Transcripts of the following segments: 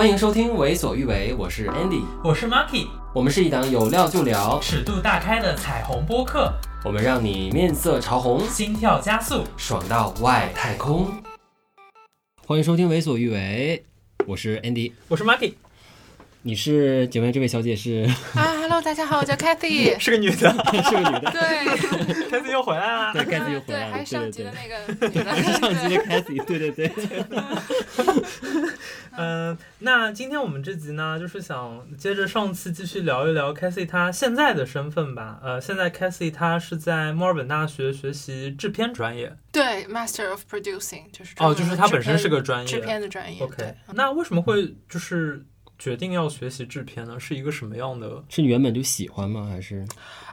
欢迎收听《为所欲为》，我是 Andy，我是 Marky，我们是一档有料就聊、尺度大开的彩虹播客，我们让你面色潮红，心跳加速，爽到外太空。欢迎收听《为所欲为》，我是 Andy，我是 Marky。你是请问这位小姐是？啊？Hello，大家好，我叫 Cathy，是个女的，是个女的，对，Cathy 又回来了，对，Cathy 又回来了，对，还是上集的那个女的，还是上集的 Cathy，对对对。嗯，那今天我们这集呢，就是想接着上次继续聊一聊 Cathy 她现在的身份吧。呃，现在 Cathy 她是在墨尔本大学学习制片专业，对，Master of Producing 就是哦，就是她本身是个专业。制片的专业。OK，那为什么会就是？决定要学习制片呢，是一个什么样的？是你原本就喜欢吗？还是？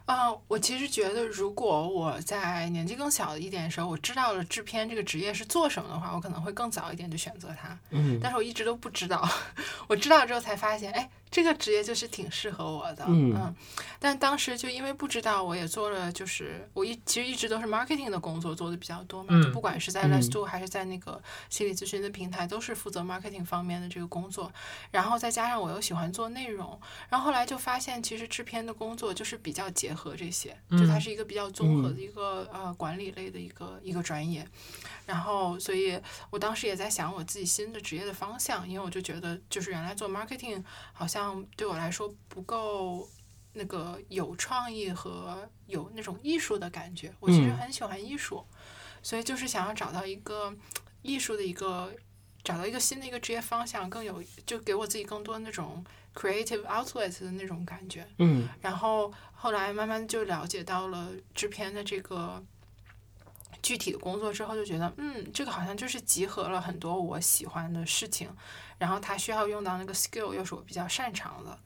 啊、uh，我其实觉得，如果我在年纪更小一点的时候，我知道了制片这个职业是做什么的话，我可能会更早一点就选择它。嗯，但是我一直都不知道，我知道之后才发现，哎。这个职业就是挺适合我的，嗯，嗯，但当时就因为不知道，我也做了，就是我一其实一直都是 marketing 的工作做的比较多嘛，嗯，就不管是在 Let's Do 还是在那个心理咨询的平台，都是负责 marketing 方面的这个工作。然后再加上我又喜欢做内容，然后后来就发现，其实制片的工作就是比较结合这些，就它是一个比较综合的一个、嗯、呃管理类的一个一个专业。然后，所以我当时也在想我自己新的职业的方向，因为我就觉得，就是原来做 marketing 好像对我来说不够那个有创意和有那种艺术的感觉。我其实很喜欢艺术，所以就是想要找到一个艺术的一个，找到一个新的一个职业方向，更有就给我自己更多那种 creative outlet 的那种感觉。嗯，然后后来慢慢就了解到了制片的这个。具体的工作之后就觉得，嗯，这个好像就是集合了很多我喜欢的事情，然后他需要用到那个 skill 又是我比较擅长的，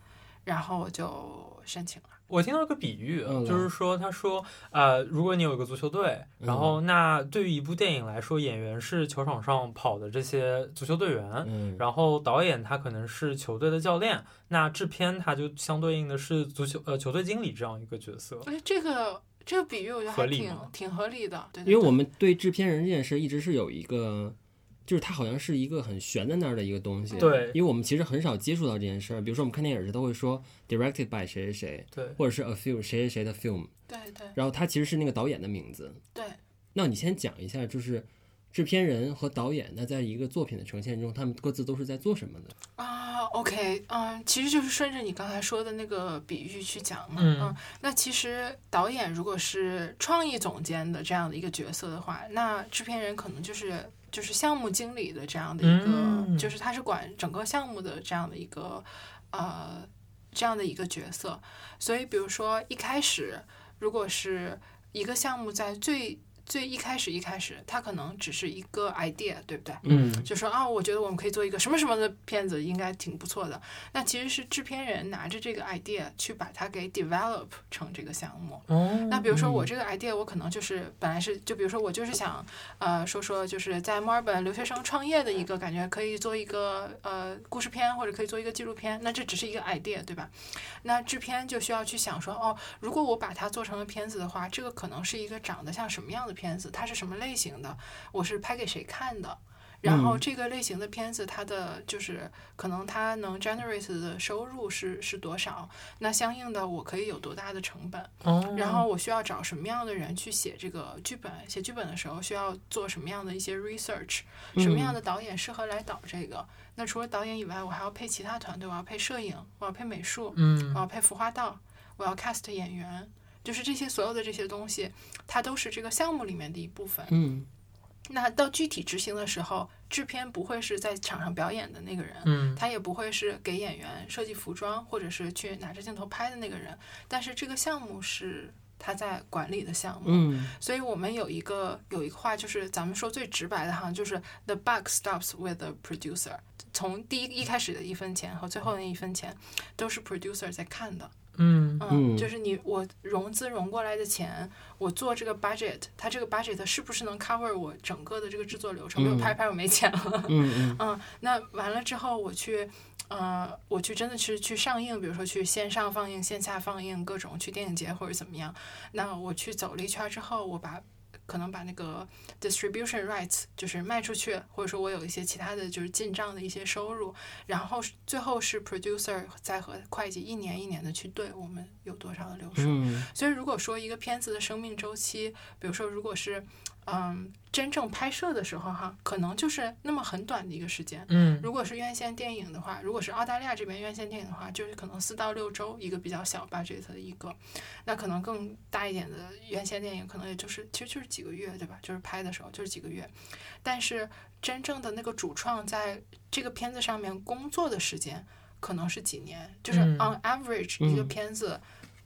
然后我就申请了。我听到一个比喻，嗯、就是说，他说，呃，如果你有一个足球队，然后那对于一部电影来说，演员是球场上跑的这些足球队员，嗯，然后导演他可能是球队的教练，那制片他就相对应的是足球呃球队经理这样一个角色。哎，这个。这个比喻我觉得还挺挺合理的，对，对，对。因为我们对制片人这件事一直是有一个，就是它好像是一个很悬在那儿的一个东西。对。因为我们其实很少接触到这件事儿，比如说我们看电影时都会说 directed by 谁谁谁，对，或者是 a film 谁谁谁的 film，对对。然后它其实是那个导演的名字。对。那你先讲一下，就是。制片人和导演，那在一个作品的呈现中，他们各自都是在做什么的啊？OK，嗯，其实就是顺着你刚才说的那个比喻去讲嘛。嗯，嗯，那其实导演如果是创意总监的这样的一个角色的话，那制片人可能就是就是项目经理的这样的一个，嗯，就是他是管整个项目的这样的一个呃这样的一个角色。所以，比如说一开始，如果是一个项目在最最一开始一开始，它可能只是一个 idea，对不对？嗯，就说啊，我觉得我们可以做一个什么什么的片子，应该挺不错的。那其实是制片人拿着这个 idea 去把它给 develop 成这个项目。哦。那比如说我这个 idea，我可能就是本来是，就比如说我就是想，呃，说说就是在墨尔本留学生创业的一个感觉，可以做一个呃故事片，或者可以做一个纪录片。那这只是一个 idea，对吧？那制片就需要去想说，哦，如果我把它做成了片子的话，这个可能是一个长得像什么样的。片子它是什么类型的？我是拍给谁看的？然后这个类型的片子，它的就是可能它能 generate 的收入是是多少？那相应的我可以有多大的成本？然后我需要找什么样的人去写这个剧本？写剧本的时候需要做什么样的一些 research？什么样的导演适合来导这个？那除了导演以外，我还要配其他团队，我要配摄影，我要配美术，我要配服化道，我要 cast 演员。就是这些所有的这些东西，它都是这个项目里面的一部分。嗯，那到具体执行的时候，制片不会是在场上表演的那个人，嗯，他也不会是给演员设计服装或者是去拿着镜头拍的那个人。但是这个项目是他在管理的项目，嗯，所以我们有一个有一个话，就是咱们说最直白的哈，就是 the buck stops with the producer。从第一一开始的一分钱和最后那一分钱，都是 producer 在看的。嗯嗯，就是你我融资融过来的钱，我做这个 budget，它这个 budget 是不是能 cover 我整个的这个制作流程？没有拍拍我没钱了。嗯嗯 嗯，那完了之后我去，呃，我去真的是去上映，比如说去线上放映、线下放映，各种去电影节或者怎么样。那我去走了一圈之后，我把可能把那个 distribution rights 就是卖出去，或者说我有一些其他的就是进账的一些收入，然后最后是 producer 再和会计一年一年的去对我们有多少的流水。嗯，所以如果说一个片子的生命周期，比如说如果是嗯，真正拍摄的时候哈，可能就是那么很短的一个时间。嗯，如果是院线电影的话，如果是澳大利亚这边院线电影的话，就是可能四到六周一个比较小 budget 的一个，那可能更大一点的院线电影可能也就是其实就是几个月，对吧？就是拍的时候就是几个月，但是真正的那个主创在这个片子上面工作的时间可能是几年，就是 on average 一个片子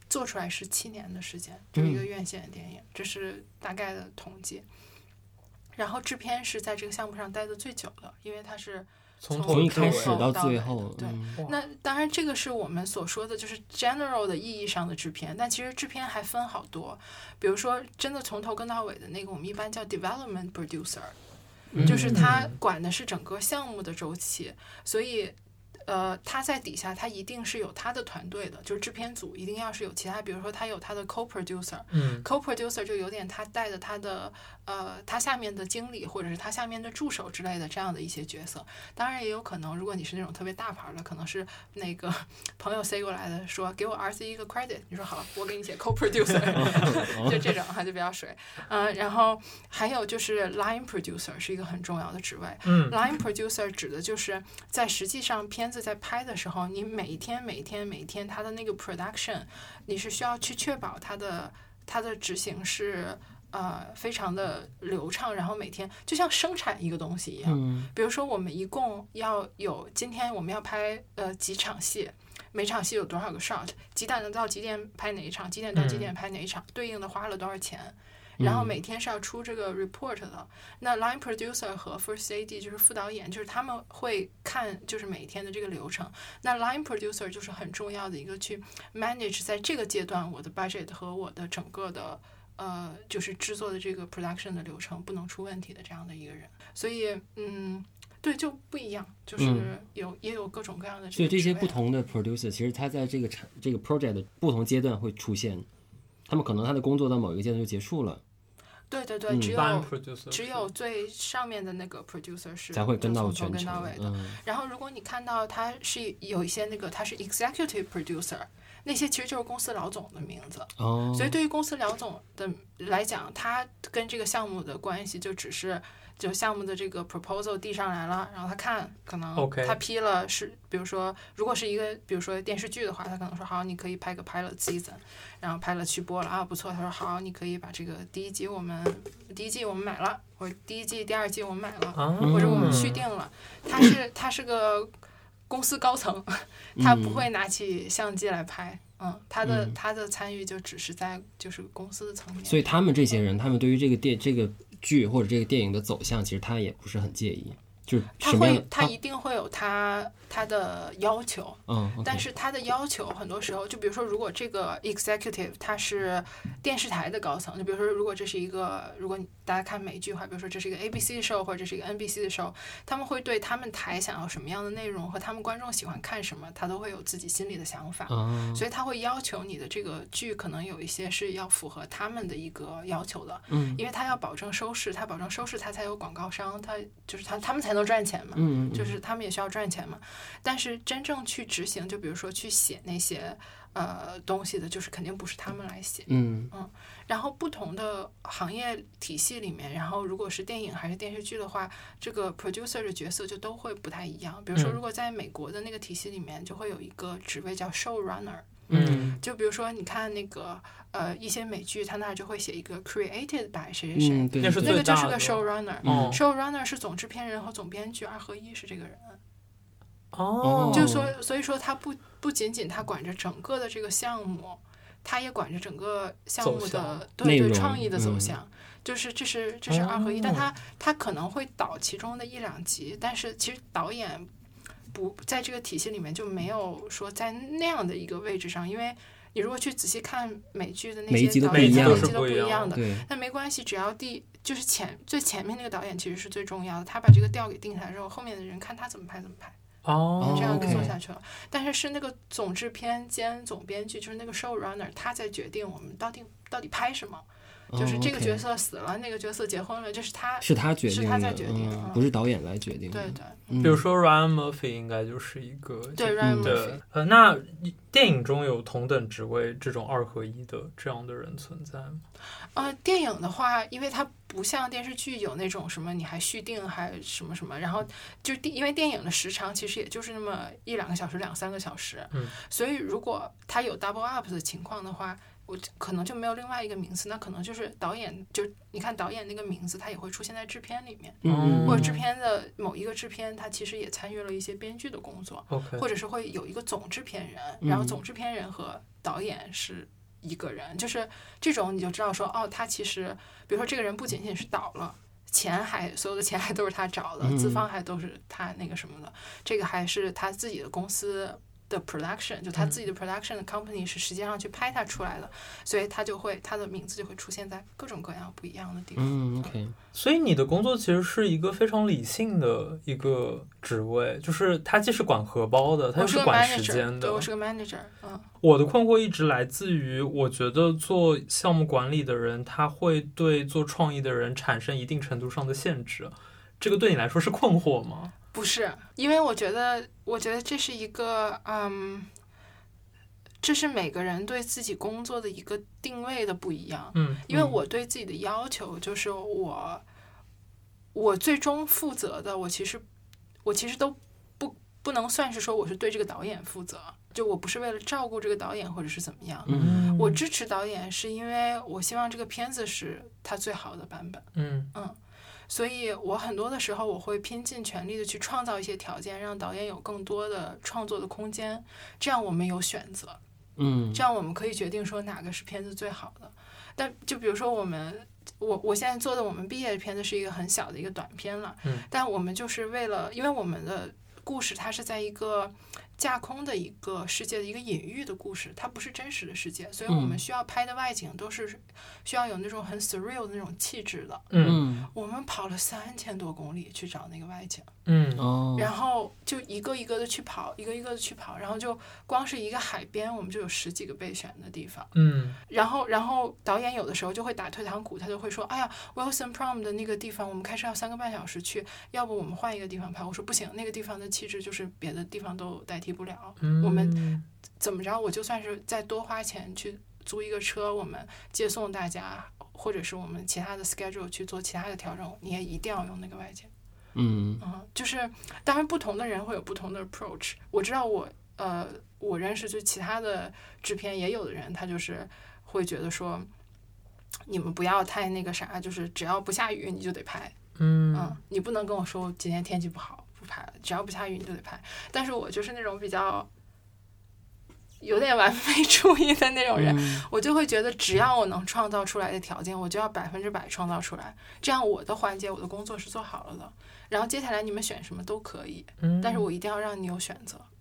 做出来是七年的时间，就是一个院线的电影，这是大概的统计。然后制片是在这个项目上待的最久的，因为他是从从一开始到到最后。对，嗯、那当然这个是我们所说的就是 general 的意义上的制片，但其实制片还分好多，比如说真的从头跟到尾的那个，我们一般叫 development producer，就是他管的是整个项目的周期，所以。呃，他在底下，他一定是有他的团队的，就是制片组一定要是有其他，比如说他有他的 co-producer，嗯，co-producer 就有点他带着他的呃，他下面的经理或者是他下面的助手之类的这样的一些角色。当然也有可能，如果你是那种特别大牌的，可能是那个朋友塞过来的，说给我儿子一个 credit，你说好，我给你写 co-producer，就这种哈，就比较水。嗯、呃，然后还有就是 line producer 是一个很重要的职位。嗯，line producer 指的就是在实际上片子。在拍的时候，你每一天、每一天、每一天，它的那个 production，你是需要去确保它的它的执行是呃非常的流畅，然后每天就像生产一个东西一样。嗯。比如说，我们一共要有今天我们要拍呃几场戏，每场戏有多少个 shot，几点到几点拍哪一场，几点到几点拍哪一场，对应的花了多少钱。然后每天是要出这个 report 的。那 line producer 和 first AD 就是副导演，就是他们会看就是每天的这个流程。那 line producer 就是很重要的一个去 manage 在这个阶段我的 budget 和我的整个的呃就是制作的这个 production 的流程不能出问题的这样的一个人。所以嗯，对，就不一样，就是有、嗯、也有各种各样的。所以这些不同的 producer 其实他在这个产这个 project 的不同阶段会出现，他们可能他的工作到某一个阶段就结束了。对对对，只有只有最上面的那个 producer 是才会跟到全程跟到尾的。嗯、然后如果你看到他是有一些那个他是 executive producer，那些其实就是公司老总的名字。哦。所以对于公司老总的来讲，他跟这个项目的关系就只是。就项目的这个 proposal 递上来了，然后他看，可能他批了是，比如说，如果是一个，比如说电视剧的话，他可能说好，你可以拍个 pilot season，然后拍了去播了啊，不错，他说好，你可以把这个第一集我们第一季我们买了，或者第一季第二季我们买了，或者我们续订了，他是他是个公司高层，他不会拿起相机来拍，嗯，他的他的参与就只是在就是公司的层面。所以他们这些人，他们对于这个电这个。剧或者这个电影的走向，其实他也不是很介意，就他会，他一定会有他。他的要求，嗯.但是他的要求很多时候，就比如说，如果这个 executive 他是电视台的高层，就比如说，如果这是一个，如果大家看美剧的话，比如说这是一个 ABC 的 show 或者这是一个 NBC 的 show，他们会对他们台想要什么样的内容和他们观众喜欢看什么，他都会有自己心里的想法，嗯，所以他会要求你的这个剧可能有一些是要符合他们的一个要求的，嗯，因为他要保证收视，他保证收视，他才有广告商，他就是他他们才能赚钱嘛，嗯，就是他们也需要赚钱嘛。但是真正去执行，就比如说去写那些呃东西的，就是肯定不是他们来写。嗯嗯。然后不同的行业体系里面，然后如果是电影还是电视剧的话，这个 producer 的角色就都会不太一样。比如说，如果在美国的那个体系里面，就会有一个职位叫 showrunner。嗯。就比如说，你看那个呃一些美剧，它那儿就会写一个 created by 谁谁谁，那个就是个 showrunner。嗯。showrunner 是总制片人和总编剧二合一，是这个人。哦，就说，所以说他不不仅仅他管着整个的这个项目，他也管着整个项目的对对创意的走向，嗯、就是这是这是二合一，但他他可能会导其中的一两集，但是其实导演不在这个体系里面就没有说在那样的一个位置上，因为你如果去仔细看美剧的那些导演，每一集都不一样的，那没关系，只要第就是前最前面那个导演其实是最重要的，他把这个调给定下来之后，后面的人看他怎么拍怎么拍。哦，这样做下去了。但是是那个总制片兼总编剧，就是那个 showrunner，他在决定我们到底到底拍什么。就是这个角色色死了，那个角色结婚了，就是他是他决定的，是他在决定嗯，不是导演来决定的。对对，嗯比如说 Ryan Murphy 应该就是一个对 Ryan Murphy 呃，那电影中有同等职位这种二合一的这样的人存在吗？呃，电影的话，因为它不像电视剧有那种什么你还续订还什么什么，然后就电因为电影的时长其实也就是那么一两个小时两三个小时，嗯，所以如果它有 double up 的情况的话。我可能就没有另外一个名字，那可能就是导演，就你看导演那个名字，他也会出现在制片里面，嗯，或者制片的某一个制片，他其实也参与了一些编剧的工作或者是会有一个总制片人，嗯然后总制片人和导演是一个人，就是这种你就知道说，哦，他其实，比如说这个人不仅仅是导了，钱还所有的钱还都是他找的，嗯。资方还都是他那个什么的，这个还是他自己的公司。的 production 就他自己的 production 的 company 是实际上去拍他出来的，所以他就会他的名字就会出现在各种各样不一样的地方。嗯，OK。所以你的工作其实是一个非常理性的一个职位，就是他既是管荷包的，他又是管时间的。对，我是个 manager。嗯。我的困惑一直来自于，我觉得做项目管理的人，他会对做创意的人产生一定程度上的限制。这个对你来说是困惑吗？不是，因为我觉得，我觉得这是一个，嗯，这是每个人对自己工作的一个定位的不一样。嗯，因为我对自己的要求就是我，我最终负责的，我其实，我其实都不不能算是说我是对这个导演负责，就我不是为了照顾这个导演或者是怎么样。嗯，我支持导演是因为我希望这个片子是他最好的版本。嗯嗯。所以我很多的时候，我会拼尽全力的去创造一些条件，让导演有更多的创作的空间，这样我们有选择，嗯，这样我们可以决定说哪个是片子最好的。但就比如说我们，我我现在做的我们毕业的片子是一个很小的一个短片了，嗯，但我们就是为了，因为我们的故事它是在一个架空的一个世界的一个隐喻的故事，它不是真实的世界，所以我们需要拍的外景都是需要有那种很 surreal 的那种气质的。嗯，我们跑了三千多公里去找那个外景，嗯哦，然后就一个一个的去跑，一个一个的去跑，然后就光是一个海边，我们就有十几个备选的地方。嗯，然后然后导演有的时候就会打退堂鼓，他就会说：“哎呀，Wilson Prom 的那个地方，我们开车要三个半小时去，要不我们换一个地方拍？”我说：“不行，那个地方的气质就是别的地方都代替不了。嗯，我们怎么着，我就算是再多花钱去租一个车，我们接送大家，或者是我们其他的 schedule 去做其他的调整，你也一定要用那个外景。嗯嗯，就是当然不同的人会有不同的 approach。我知道我呃，我认识就其他的制片也有的人，他就是会觉得说，你们不要太那个啥，就是只要不下雨你就得拍。嗯嗯，你不能跟我说今天天气不好不拍了，只要不下雨你就得拍。但是我就是那种比较有点完美主义的那种人，嗯我就会觉得只要我能创造出来的条件，我就要百分之百创造出来，这样我的环节我的工作是做好了的。然后接下来你们选什么都可以，嗯，但是我一定要让你有选择。嗯，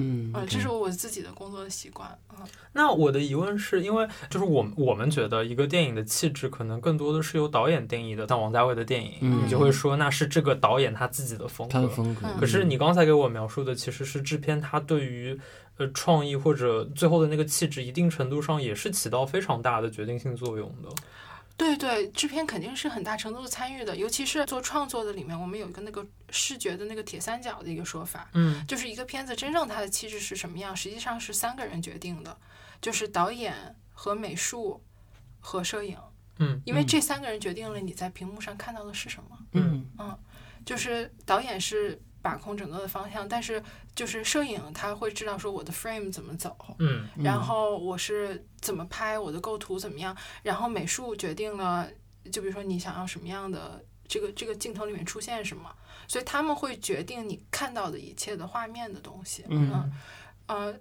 嗯，这是我自己的工作的习惯。嗯，那我的疑问是因为就是我们我们觉得一个电影的气质可能更多的是由导演定义的，像王家卫的电影，嗯你就会说那是这个导演他自己的风格。他的风格。嗯可是你刚才给我描述的其实是制片他对于呃创意或者最后的那个气质，一定程度上也是起到非常大的决定性作用的。对对，制片肯定是很大程度的参与的，尤其是做创作的里面，我们有一个那个视觉的那个铁三角的一个说法，嗯。就是一个片子真正它的气质是什么样，实际上是三个人决定的，就是导演和美术和摄影，嗯因为这三个人决定了你在屏幕上看到的是什么。嗯就是导演是把控整个的方向，但是就是摄影他会知道说我的 frame 怎么走，嗯。然后我是怎么拍，我的构图怎么样，然后美术决定了，就比如说你想要什么样的这个这个镜头里面出现什么，所以他们会决定你看到的一切的画面的东西。嗯呃，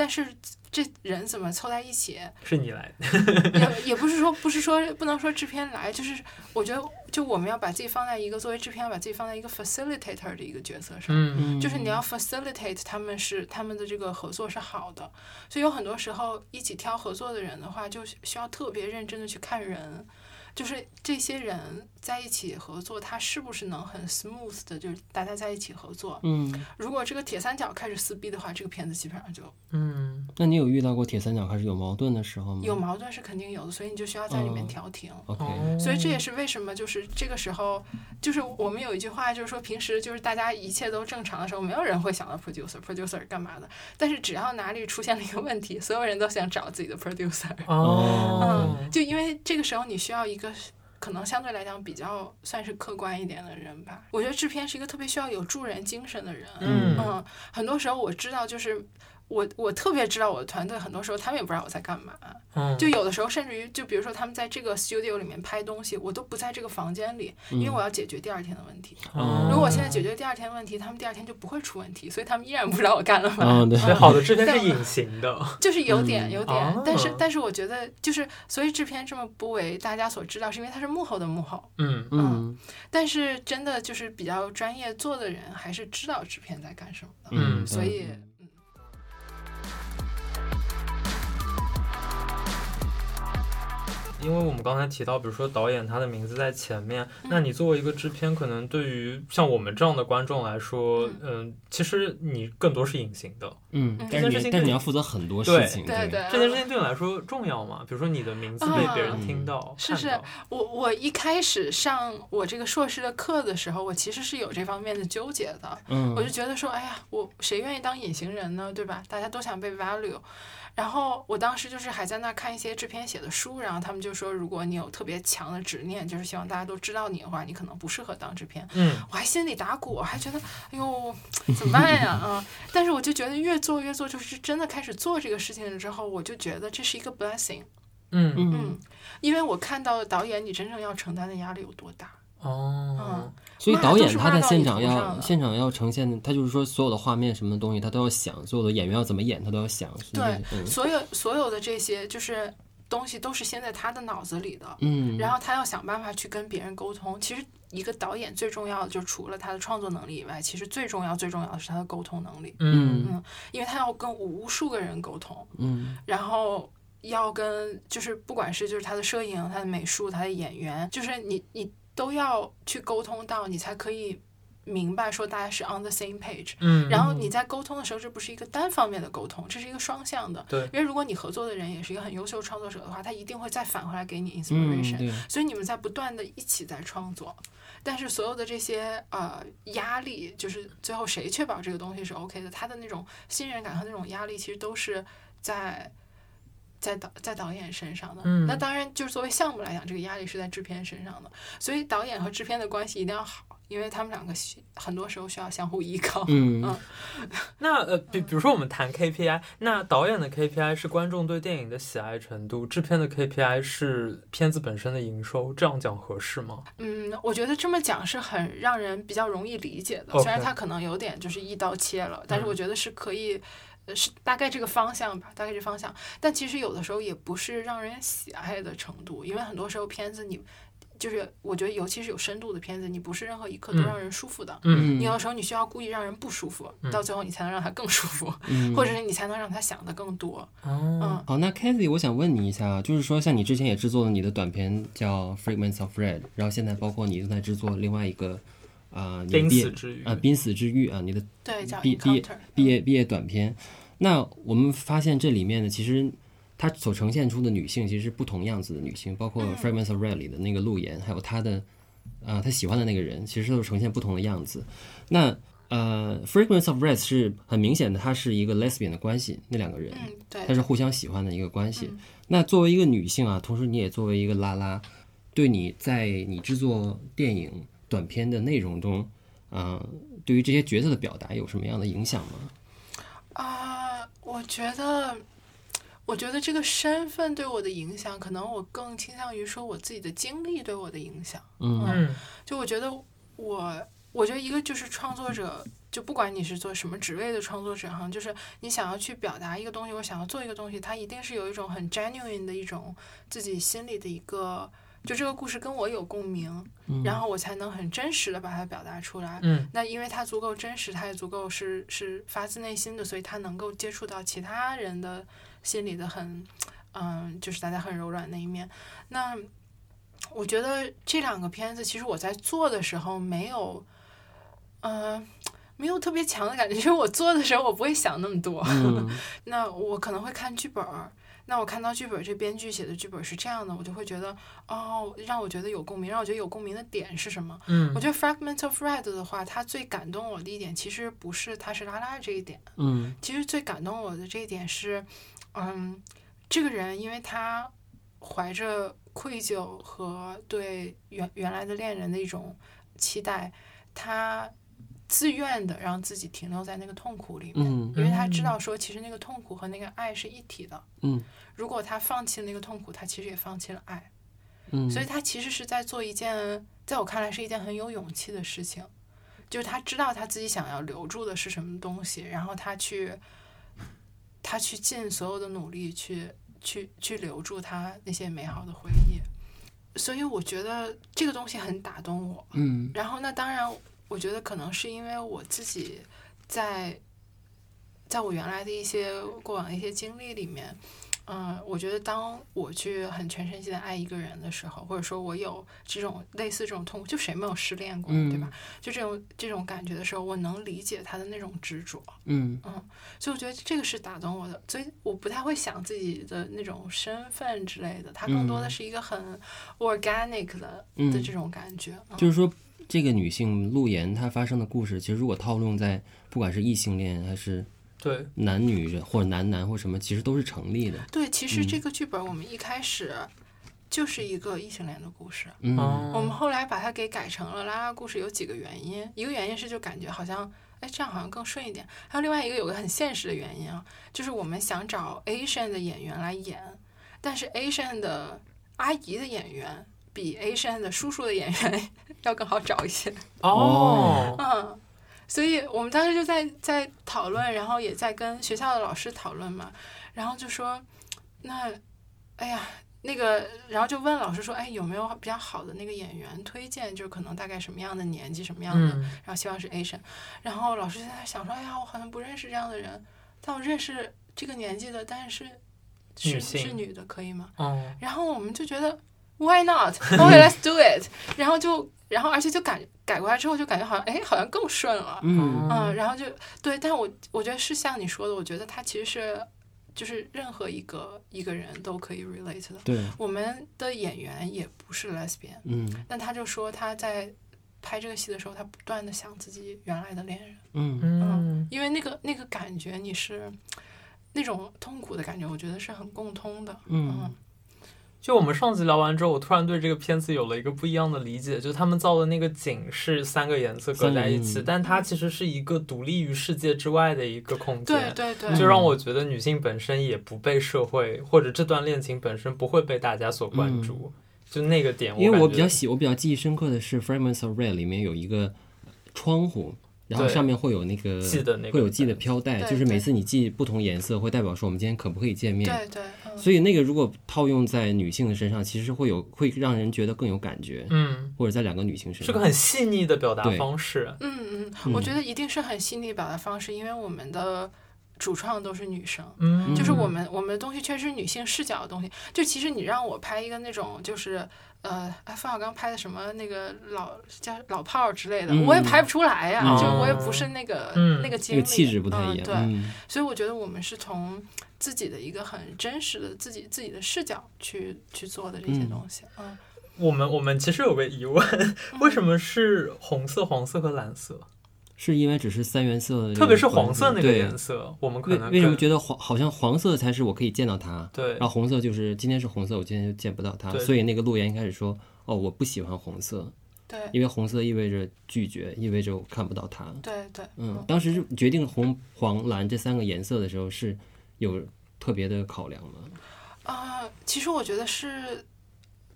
但是这人怎么凑在一起，是你来的。也也不是说不是说不能说制片来，就是我觉得就我们要把自己放在一个作为制片要把自己放在一个 facilitator 的一个角色上。嗯嗯，就是你要 facilitate 他们是他们的这个合作是好的，所以有很多时候一起挑合作的人的话，就需要特别认真的去看人，就是这些人在一起合作，他是不是能很 smooth 的，就是大家在一起合作？嗯，如果这个铁三角开始撕逼的话，这个片子基本上就嗯，那你有遇到过铁三角开始有矛盾的时候吗？有矛盾是肯定有的，所以你就需要在里面调停。OK，哦所以这也是为什么，就是这个时候，就是我们有一句话，就是说平时就是大家一切都正常的时候，没有人会想到 producer，producer 干嘛的。但是只要哪里出现了一个问题，所有人都想找自己的 producer。哦，嗯，就因为这个时候你需要一个可能相对来讲比较算是客观一点的人吧。我觉得制片是一个特别需要有助人精神的人。嗯嗯，很多时候我知道就是。我我特别知道我的团队，很多时候他们也不知道我在干嘛。嗯，就有的时候，甚至于就比如说他们在这个 studio 里面拍东西，我都不在这个房间里，因为我要解决第二天的问题。哦如果我现在解决第二天问题，他们第二天就不会出问题，所以他们依然不知道我干了嘛。嗯，对，所以好的制片是隐形的。就是有点嗯有点，哦但是但是我觉得就是，所以制片这么不为大家所知道，是因为他是幕后的幕后。嗯嗯但是真的就是比较专业做的人，还是知道制片在干什么的。嗯所以。因为我们刚才提到，比如说导演他的名字在前面，嗯那你作为一个制片，可能对于像我们这样的观众来说，嗯嗯，其实你更多是隐形的。嗯，嗯但是这件事情但是你要负责很多事情，对对这件事情对你来说重要吗？比如说你的名字被别人听到、是是我我一开始上我这个硕士的课的时候，我其实是有这方面的纠结的。嗯，我就觉得说，哎呀，我谁愿意当隐形人呢？对吧？大家都想被 value。然后我当时就是还在那看一些制片写的书，然后他们就说，如果你有特别强的执念，就是希望大家都知道你的话，你可能不适合当制片。嗯我还心里打鼓，我还觉得，哎呦，怎么办呀？嗯，但是我就觉得越做越做，就是真的开始做这个事情了之后，我就觉得这是一个 blessing。嗯嗯嗯，因为我看到导演你真正要承担的压力有多大。哦嗯，所以导演他在现场要现场要呈现的，他就是说所有的画面什么东西他都要想，所有的演员要怎么演他都要想。是是对，嗯所有所有的这些就是东西都是先在他的脑子里的，嗯，然后他要想办法去跟别人沟通。其实一个导演最重要的，就除了他的创作能力以外，其实最重要最重要的是他的沟通能力，嗯嗯因为他要跟无数个人沟通，嗯然后要跟就是不管是就是他的摄影、他的美术、他的演员，就是你你都要去沟通到，你才可以明白说大家是 on the same page。嗯，然后你在沟通的时候，这不是一个单方面的沟通，这是一个双向的。对因为如果你合作的人也是一个很优秀创作者的话，他一定会再返回来给你嗯 inspiration。对，所以你们在不断的一起在创作，但是所有的这些呃压力，就是最后谁确保这个东西是 OK 的，他的那种信任感和那种压力，其实都是在在导在导演身上的。嗯那当然就是作为项目来讲，这个压力是在制片身上的。所以导演和制片的关系一定要好，因为他们两个需很多时候需要相互依靠。嗯嗯 那呃，比比如说我们谈 KPI，那导演的 KPI 是观众对电影的喜爱程度，制片的 KPI 是片子本身的营收，这样讲合适吗？嗯，我觉得这么讲是很让人比较容易理解的，虽然它可能有点就是一刀切了，但是我觉得是可以，呃是大概这个方向吧，大概这方向。但其实有的时候也不是让人喜爱的程度，因为很多时候片子你就是我觉得尤其是有深度的片子，你不是任何一刻都让人舒服的。嗯你有的时候你需要故意让人不舒服，嗯到最后你才能让他更舒服，嗯或者是你才能让他想的更多。哦，嗯好，那 Kathy，我想问你一下，就是说，像你之前也制作了你的短片叫《Fragments of Red》，然后现在包括你正在制作另外一个，啊、你的濒死之余啊，濒死之愈啊，你的对，叫毕毕业。毕业毕业短片。那我们发现这里面呢，其实它所呈现出的女性其实是不同样子的女性，包括《Fragments of Red》里的那个路妍，还有她的，呃，她喜欢的那个人，其实都是呈现不同的样子。那呃，《Fragments of Red》是很明显的，它是一个 lesbian 的关系，那两个人。嗯，对它。是互相喜欢的一个关系。嗯那作为一个女性啊，同时你也作为一个拉拉，对你在你制作电影短片的内容中，啊、对于这些角色的表达有什么样的影响吗？啊、我觉得，我觉得这个身份对我的影响，可能我更倾向于说我自己的经历对我的影响。嗯嗯就我觉得我，我觉得一个就是创作者，就不管你是做什么职位的创作者哈，就是你想要去表达一个东西，我想要做一个东西，它一定是有一种很 genuine 的一种自己心里的一个，就这个故事跟我有共鸣，然后我才能很真实的把它表达出来。嗯那因为它足够真实，它也足够是是发自内心的，所以它能够接触到其他人的心里的很，嗯，就是大家很柔软的一面。那我觉得这两个片子，其实我在做的时候没有，嗯、呃，没有特别强的感觉。就是我做的时候，我不会想那么多。嗯、那我可能会看剧本儿。那我看到剧本，这编剧写的剧本是这样的，我就会觉得，哦，让我觉得有共鸣，让我觉得有共鸣的点是什么？嗯，我觉得《Fragment of Red》的话，它最感动我的一点，其实不是它是拉拉这一点，嗯，其实最感动我的这一点是，嗯，这个人因为他怀着愧疚和对原原来的恋人的一种期待，他。自愿的让自己停留在那个痛苦里面，嗯，因为他知道说，其实那个痛苦和那个爱是一体的。嗯，如果他放弃了那个痛苦，他其实也放弃了爱。嗯，所以他其实是在做一件，在我看来是一件很有勇气的事情，就是他知道他自己想要留住的是什么东西，然后他去，他去尽所有的努力去去去留住他那些美好的回忆。所以我觉得这个东西很打动我。嗯，然后那当然。我觉得可能是因为我自己在，在我原来的一些过往的一些经历里面，嗯，我觉得当我去很全身心的爱一个人的时候，或者说我有这种类似这种痛苦，就谁没有失恋过，对吧？就这种这种感觉的时候，我能理解他的那种执着，嗯嗯，所以我觉得这个是打动我的，所以我不太会想自己的那种身份之类的，它更多的是一个很 organic 的的这种感觉，就是说。这个女性陆岩她发生的故事，其实如果套用在不管是异性恋还是对男女人或者男男或什么，其实都是成立的。对，其实这个剧本我们一开始就是一个异性恋的故事，嗯，我们后来把它给改成了拉拉故事，有几个原因，一个原因是就感觉好像，哎，这样好像更顺一点，还有另外一个有个很现实的原因啊，就是我们想找 Asian 的演员来演，但是 Asian 的阿姨的演员。比 Asian 的叔叔的演员 要更好找一些哦，嗯，所以我们当时就在在讨论，然后也在跟学校的老师讨论嘛，然后就说，那，哎呀，那个，然后就问老师说，哎，有没有比较好的那个演员推荐？就是可能大概什么样的年纪，什么样的，嗯、然后希望是 Asian，然后老师现在想说，哎呀，我好像不认识这样的人，但我认识这个年纪的，但是是女是女的，可以吗？哦，然后我们就觉得。Why not? Okay, let's do it. 然后就，然后而且就改改过来之后，就感觉好像，哎，好像更顺了。嗯嗯，然后就对，但我我觉得是像你说的，我觉得他其实是，就是任何一个一个人都可以 relate 的。对，我们的演员也不是 lesbian。嗯，但他就说他在拍这个戏的时候，他不断的想自己原来的恋人。嗯嗯，因为那个那个感觉，你是那种痛苦的感觉，我觉得是很共通的。嗯。嗯就我们上集聊完之后，我突然对这个片子有了一个不一样的理解。就他们造的那个景是三个颜色隔在一起，但它其实是一个独立于世界之外的一个空间。对对对，就让我觉得女性本身也不被社会或者这段恋情本身不会被大家所关注。嗯、就那个点我，因为我比较喜，我比较记忆深刻的是《Fragments of Red》里面有一个窗户。然后上面会有那个，会有系的飘带，就是每次你系不同颜色，会代表说我们今天可不可以见面。对对。所以那个如果套用在女性的身上，其实会有会让人觉得更有感觉。嗯。或者在两个女性身上。是个很细腻的表达方式。嗯嗯，我觉得一定是很细腻表达方式，因为我们的主创都是女生。嗯。就是我们我们的东西确实是女性视角的东西。就其实你让我拍一个那种就是。呃，哎，冯小刚拍的什么那个老叫老炮儿之类的，嗯、我也拍不出来呀、啊，就我也不是那个、嗯、那个经历，那个气质不太一样。嗯、对、嗯，所以我觉得我们是从自己的一个很真实的自己自己的视角去去做的这些东西。嗯，嗯我们我们其实有个疑问，为什么是红色、黄色和蓝色？是因为只是三原色，特别是黄色那个颜色，我们可能为什么觉得黄好像黄色才是我可以见到它？对，然后红色就是今天是红色，我今天就见不到它。所以那个陆岩一开始说：“哦，我不喜欢红色。”对，因为红色意味着拒绝，意味着我看不到它。对对，嗯，当时决定红、黄、蓝这三个颜色的时候是有特别的考量吗？啊、呃，其实我觉得是，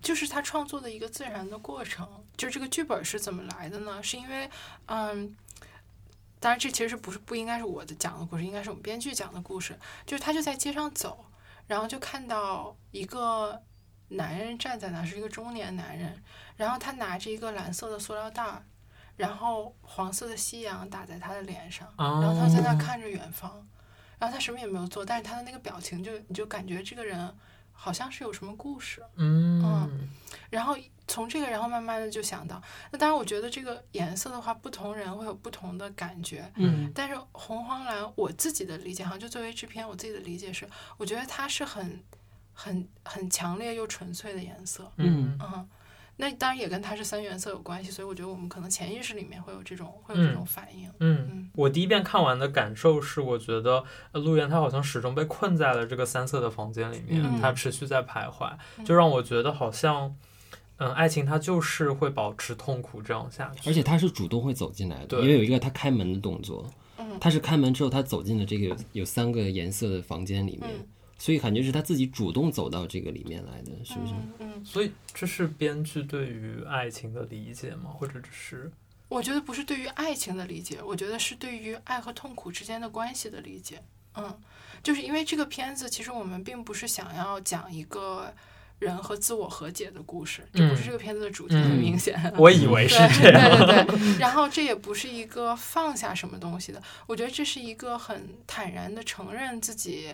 就是他创作的一个自然的过程。就这个剧本是怎么来的呢？是因为，嗯。当然，这其实是不是不应该是我的讲的故事，应该是我们编剧讲的故事。就是他就在街上走，然后就看到一个男人站在那，是一个中年男人，然后他拿着一个蓝色的塑料袋，然后黄色的夕阳打在他的脸上，然后他在那看着远方，然后他什么也没有做，但是他的那个表情就你就感觉这个人好像是有什么故事，嗯，嗯。然后从这个，然后慢慢的就想到，那当然，我觉得这个颜色的话，不同人会有不同的感觉，嗯，但是红黄蓝，我自己的理解哈，就作为制片，我自己的理解是，我觉得它是很很很强烈又纯粹的颜色，嗯。嗯。那当然也跟它是三原色有关系，所以我觉得我们可能潜意识里面会有这种会有这种反应。嗯，嗯我第一遍看完的感受是，我觉得呃陆源他好像始终被困在了这个三色的房间里面，嗯他持续在徘徊，嗯就让我觉得好像，嗯，爱情它就是会保持痛苦这样下去。而且他是主动会走进来的，因为有一个他开门的动作，嗯他是开门之后他走进了这个有三个颜色的房间里面，嗯所以感觉是他自己主动走到这个里面来的，是不是？嗯嗯，所以这是编剧对于爱情的理解吗？或者只是我觉得不是对于爱情的理解，我觉得是对于爱和痛苦之间的关系的理解。嗯，就是因为这个片子，其实我们并不是想要讲一个人和自我和解的故事，这不是这个片子的主题，嗯很明显。我以为是这样。对对对，然后这也不是一个放下什么东西的，我觉得这是一个很坦然的承认自己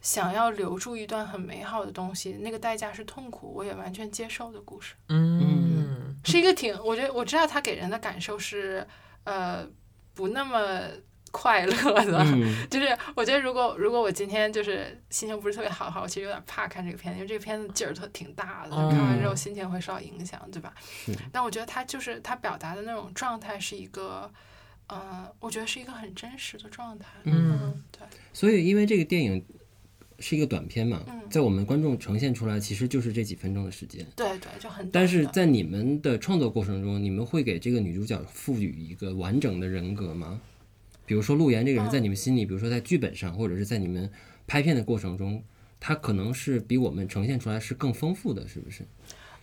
想要留住一段很美好的东西，那个代价是痛苦，我也完全接受的故事，嗯是一个挺，我觉得我知道他给人的感受是，呃，不那么快乐的。嗯，就是我觉得，如果如果我今天就是心情不是特别好的话，我其实有点怕看这个片子，因为这个片子劲儿特挺大的，看完之后心情会受到影响，对吧？是但我觉得他就是他表达的那种状态是一个，呃，我觉得是一个很真实的状态。嗯，对，所以因为这个电影是一个短片嘛，嗯在我们观众呈现出来其实就是这几分钟的时间。对对，就很。但是在你们的创作过程中，你们会给这个女主角赋予一个完整的人格吗？比如说陆岩这个人，在你们心里，比如说在剧本上，或者是在你们拍片的过程中，他可能是比我们呈现出来是更丰富的，是不是？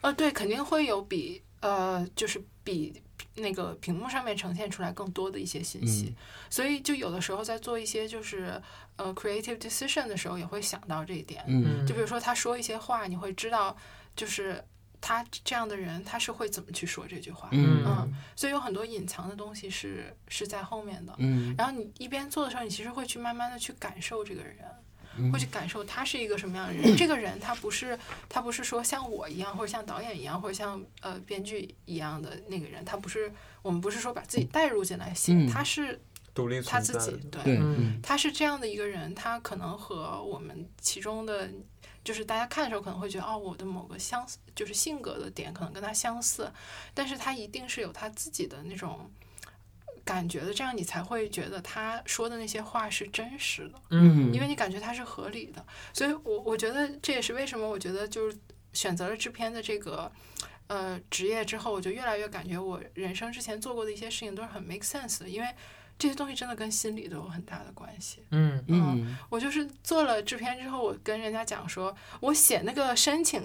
呃，对，肯定会有比呃，就是比那个屏幕上面呈现出来更多的一些信息，嗯所以就有的时候在做一些就是呃 creative decision 的时候，也会想到这一点。嗯就比如说他说一些话，你会知道，就是他这样的人，他是会怎么去说这句话。嗯嗯，所以有很多隐藏的东西是是在后面的。嗯然后你一边做的时候，你其实会去慢慢的去感受这个人。嗯会去感受他是一个什么样的人。这个人他不是他不是说像我一样，或者像导演一样，或者像呃编剧一样的那个人。他不是我们不是说把自己带入进来写，嗯他是独立他。自己对。他是这样的一个人，他可能和我们其中的，就是大家看的时候可能会觉得，哦，我的某个相似，就是性格的点可能跟他相似，但是他一定是有他自己的那种感觉的，这样你才会觉得他说的那些话是真实的，嗯因为你感觉他是合理的。所以我我觉得这也是为什么我觉得就是选择了制片的这个呃职业之后，我就越来越感觉我人生之前做过的一些事情都是很 make sense 的，因为这些东西真的跟心理都有很大的关系。嗯嗯我就是做了制片之后，我跟人家讲说，我写那个申请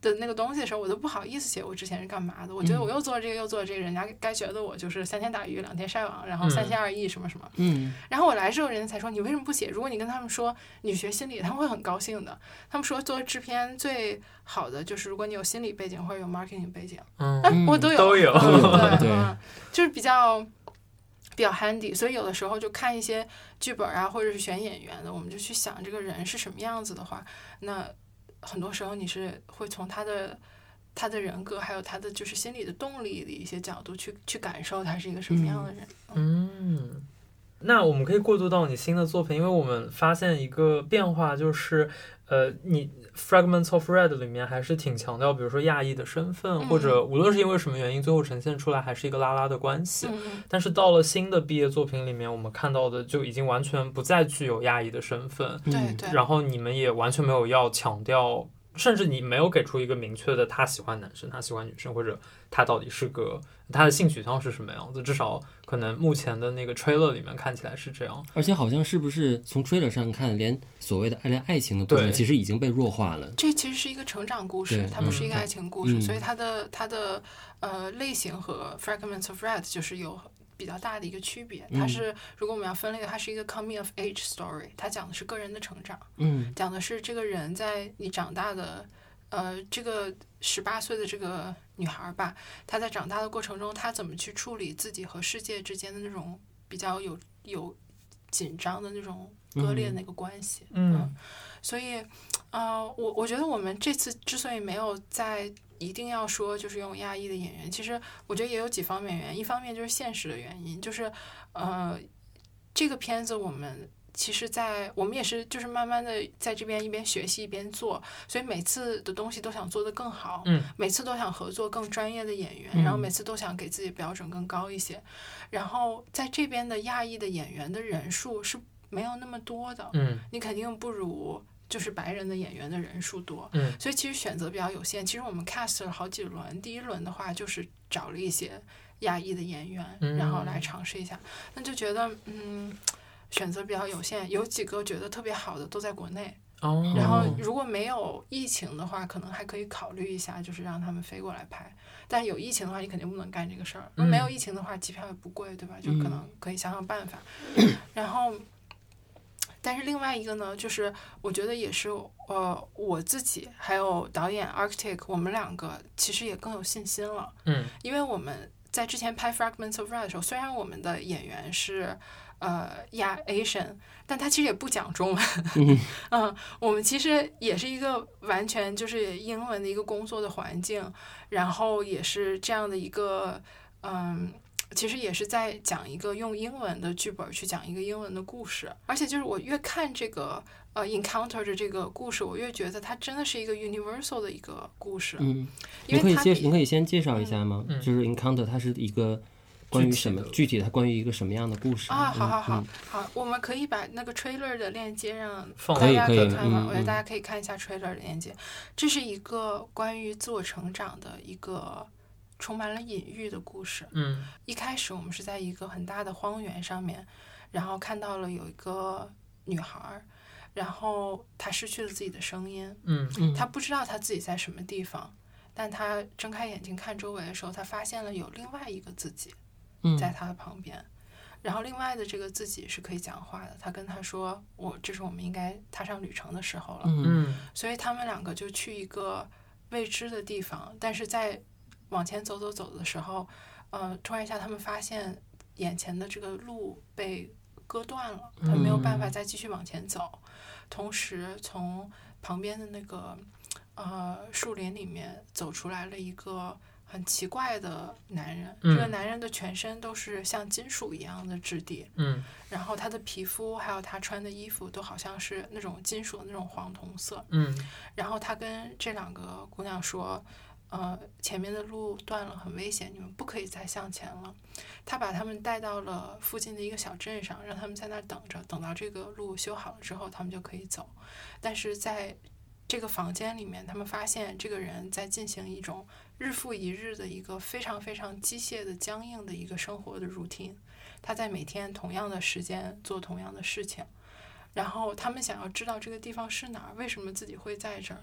的那个东西的时候，我都不好意思写我之前是干嘛的。我觉得我又做了这个又做了这个，人家该觉得我就是三天打鱼两天晒网，然后三心二意什么什么。嗯然后我来之后，人家才说你为什么不写？如果你跟他们说你学心理，他们会很高兴的。他们说做制片最好的就是如果你有心理背景或者有 marketing 背景，嗯哎，我都有都有都有对对嗯，就是比较比较 handy，所以有的时候就看一些剧本啊，或者是选演员的，我们就去想这个人是什么样子的话，那很多时候你是会从他的他的人格，还有他的就是心理的动力的一些角度去去感受他是一个什么样的人。嗯，那我们可以过渡到你新的作品，因为我们发现一个变化，就是呃，你 Fragments of Red 里面还是挺强调，比如说亚裔的身份，嗯。或者无论是因为什么原因，最后呈现出来还是一个拉拉的关系。嗯但是到了新的毕业作品里面，我们看到的就已经完全不再具有亚裔的身份，对嗯对，然后你们也完全没有要强调，甚至你没有给出一个明确的他喜欢男生，他喜欢女生，或者他到底是个他的性取向是什么样子。至少可能目前的那个 trailer 里面看起来是这样。而且好像是不是从 trailer 上看，连所谓的爱恋爱情的部分对其实已经被弱化了。这其实是一个成长故事，它不是一个嗯爱情故事，嗯所以它的它的呃类型和 Fragments of Red 就是有比较大的一个区别。它是如果我们要分类的，它是一个 coming of age story，它讲的是个人的成长，嗯。讲的是这个人在你长大的呃这个十八岁的这个女孩吧，她在长大的过程中，她怎么去处理自己和世界之间的那种比较有有紧张的那种割裂的那个关系。嗯。所以，呃，我我觉得我们这次之所以没有在一定要说就是用亚裔的演员，其实我觉得也有几方面原因。一方面就是现实的原因，就是呃，这个片子我们。其实，在我们也是，就是慢慢的在这边一边学习一边做，所以每次的东西都想做得更好，嗯，每次都想合作更专业的演员，嗯，然后每次都想给自己标准更高一些，然后在这边的亚裔的演员的人数是没有那么多的，嗯，你肯定不如就是白人的演员的人数多，嗯，所以其实选择比较有限。其实我们 cast 了好几轮，第一轮的话就是找了一些亚裔的演员，然后来尝试一下，嗯，那就觉得嗯。选择比较有限，有几个觉得特别好的都在国内。哦。然后如果没有疫情的话，可能还可以考虑一下，就是让他们飞过来拍。但有疫情的话，你肯定不能干这个事儿。那没有疫情的话，机票也不贵，对吧？就可能可以想想办法。嗯。然后，但是另外一个呢，就是我觉得也是，呃，我自己还有导演 Arctic，我们两个其实也更有信心了。嗯。因为我们在之前拍 Fragments of Red 的时候，虽然我们的演员是。呃，亚 Asian，但他其实也不讲中文。嗯，嗯，我们其实也是一个完全就是英文的一个工作的环境，然后也是这样的一个，嗯，其实也是在讲一个用英文的剧本去讲一个英文的故事。而且就是我越看这个呃 Encounter 的这个故事，我越觉得它真的是一个 universal 的一个故事。嗯，因为你可以介，你可以先介绍一下吗？嗯，就是 Encounter 它是一个。关于什么具体的？它关于一个什么样的故事啊？好好好、嗯、好，我们可以把那个 trailer 的链接让大家可以看吗？嗯、我觉得大家可以看一下 trailer 的链接。这是一个关于自我成长的一个充满了隐喻的故事。嗯，一开始我们是在一个很大的荒原上面，然后看到了有一个女孩儿，然后她失去了自己的声音。嗯，她不知道她自己在什么地方，但她睁开眼睛看周围的时候，她发现了有另外一个自己。在她的旁边，然后另外的这个自己是可以讲话的。他跟他说：“我这是我们应该踏上旅程的时候了。”嗯，所以他们两个就去一个未知的地方，但是在往前走走走的时候，呃，突然一下他们发现眼前的这个路被割断了，他没有办法再继续往前走。同时，从旁边的那个呃树林里面走出来了一个。很奇怪的男人，这个男人的全身都是像金属一样的质地，嗯，然后他的皮肤还有他穿的衣服都好像是那种金属的那种黄铜色，嗯，然后他跟这两个姑娘说，呃，前面的路断了，很危险，你们不可以再向前了。他把他们带到了附近的一个小镇上，让他们在那儿等着，等到这个路修好了之后，他们就可以走。但是在这个房间里面，他们发现这个人在进行一种。日复一日的一个非常非常机械的僵硬的一个生活的 routine，他在每天同样的时间做同样的事情，然后他们想要知道这个地方是哪儿，为什么自己会在这儿，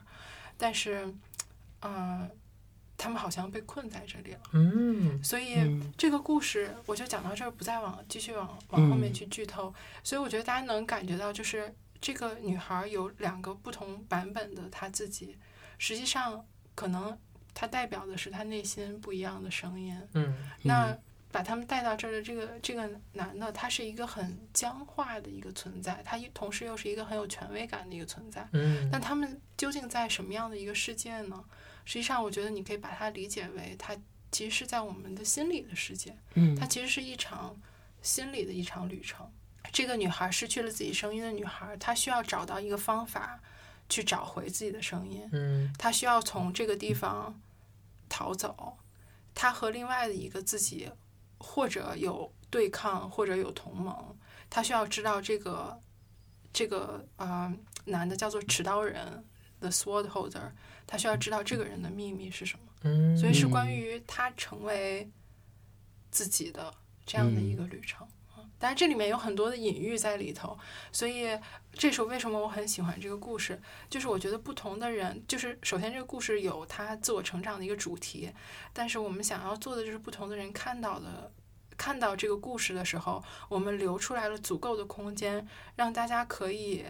但是，嗯、他们好像被困在这里了。嗯，所以这个故事我就讲到这儿，不再往继续往往后面去剧透。所以我觉得大家能感觉到，就是这个女孩有两个不同版本的她自己，实际上可能。她代表的是她内心不一样的声音。嗯，那把他们带到这儿的这个这个男的，他是一个很僵化的一个存在，他同时又是一个很有权威感的一个存在。嗯，那他们究竟在什么样的一个世界呢？实际上，我觉得你可以把它理解为，它其实是在我们的心理的世界。嗯，它其实是一场心理的一场旅程。这个女孩失去了自己声音的女孩，她需要找到一个方法去找回自己的声音。嗯，她需要从这个地方。逃走，她和另外的一个自己，或者有对抗，或者有同盟。她需要知道这个这个啊、呃、男的叫做持刀人，The Sword Holder。他需要知道这个人的秘密是什么。嗯，所以是关于他成为自己的这样的一个旅程。但是这里面有很多的隐喻在里头，所以这时候为什么我很喜欢这个故事？就是我觉得不同的人，就是首先这个故事有他自我成长的一个主题，但是我们想要做的就是不同的人看到的，看到这个故事的时候，我们留出来了足够的空间，让大家可以。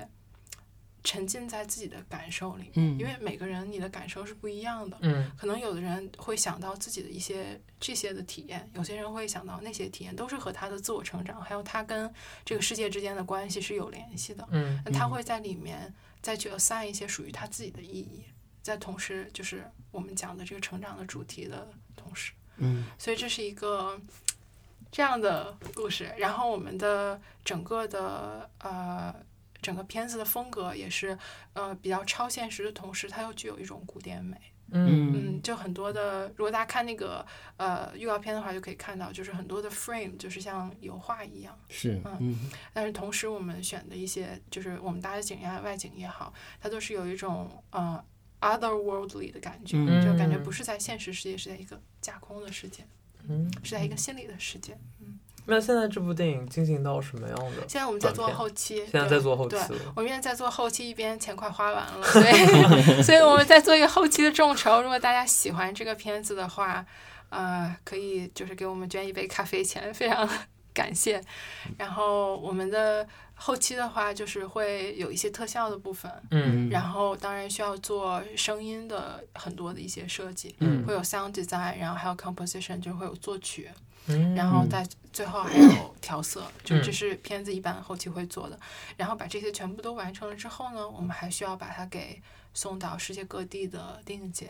沉浸在自己的感受里面，嗯，因为每个人你的感受是不一样的，嗯，可能有的人会想到自己的一些这些的体验，有些人会想到那些体验，都是和他的自我成长，还有他跟这个世界之间的关系是有联系的，嗯，那他会在里面再去 assign 一些属于他自己的意义，在同时就是我们讲的这个成长的主题的同时，嗯，所以这是一个这样的故事。然后我们的整个的呃整个片子的风格也是呃比较超现实的同时，它又具有一种古典美。嗯嗯，就很多的，如果大家看那个呃预告片的话，就可以看到，就是很多的 frame 就是像油画一样。是，嗯，但是同时我们选的一些，就是我们搭的景呀、外景也好，它都是有一种呃 otherworldly 的感觉，嗯就感觉不是在现实世界，是在一个架空的世界，嗯，是在一个心理的世界。嗯，那现在这部电影进行到什么样的？现在我们在做后期，现在在做后期对，我们现在在做后期，一边钱快花完了，所以所以我们在做一个后期的众筹。如果大家喜欢这个片子的话，呃，可以就是给我们捐一杯咖啡钱，非常感谢。然后我们的后期的话，就是会有一些特效的部分，嗯，然后当然需要做声音的很多的一些设计，嗯，会有 sound design，然后还有 composition，就会有作曲。嗯、然后在最后还有调色，嗯、就这是片子一般后期会做的。然后把这些全部都完成了之后呢，我们还需要把它给送到世界各地的电影节，